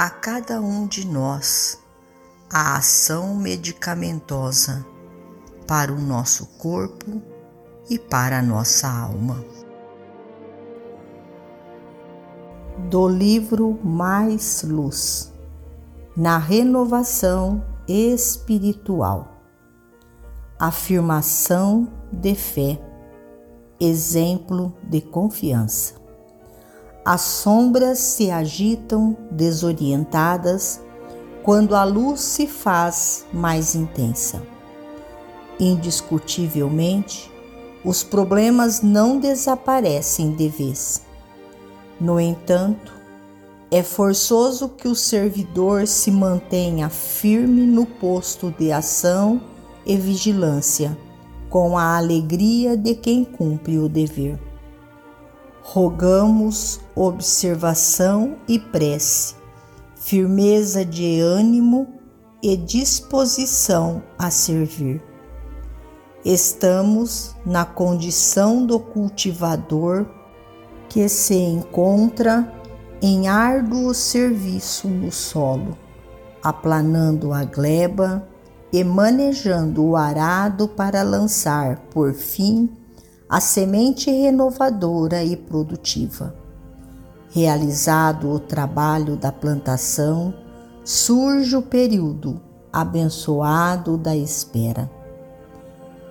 a cada um de nós a ação medicamentosa para o nosso corpo e para a nossa alma. Do livro Mais Luz, na renovação espiritual, afirmação de fé, exemplo de confiança. As sombras se agitam desorientadas quando a luz se faz mais intensa. Indiscutivelmente, os problemas não desaparecem de vez. No entanto, é forçoso que o servidor se mantenha firme no posto de ação e vigilância, com a alegria de quem cumpre o dever rogamos observação e prece, firmeza de ânimo e disposição a servir. Estamos na condição do cultivador que se encontra em árduo serviço no solo, aplanando a gleba e manejando o arado para lançar, por fim, a semente renovadora e produtiva. Realizado o trabalho da plantação, surge o período abençoado da espera.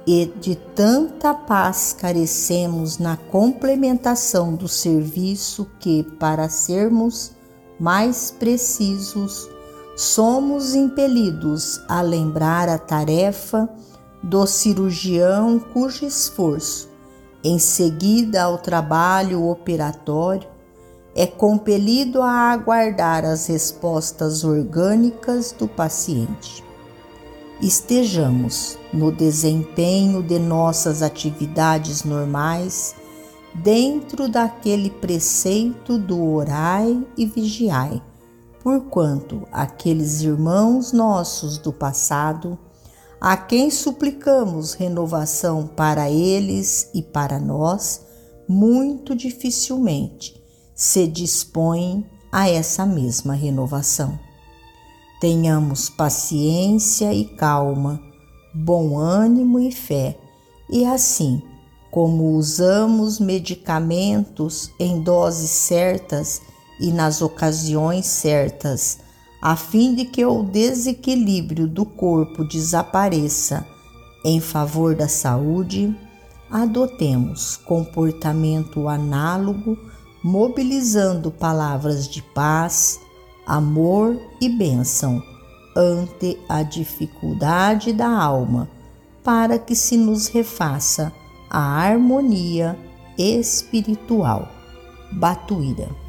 E de tanta paz carecemos na complementação do serviço que, para sermos mais precisos, somos impelidos a lembrar a tarefa do cirurgião cujo esforço em seguida ao trabalho operatório, é compelido a aguardar as respostas orgânicas do paciente. Estejamos no desempenho de nossas atividades normais dentro daquele preceito do orai e vigiai, porquanto aqueles irmãos nossos do passado a quem suplicamos renovação para eles e para nós, muito dificilmente se dispõem a essa mesma renovação. Tenhamos paciência e calma, bom ânimo e fé, e assim, como usamos medicamentos em doses certas e nas ocasiões certas, a fim de que o desequilíbrio do corpo desapareça em favor da saúde, adotemos comportamento análogo, mobilizando palavras de paz, amor e bênção ante a dificuldade da alma, para que se nos refaça a harmonia espiritual. Batuíra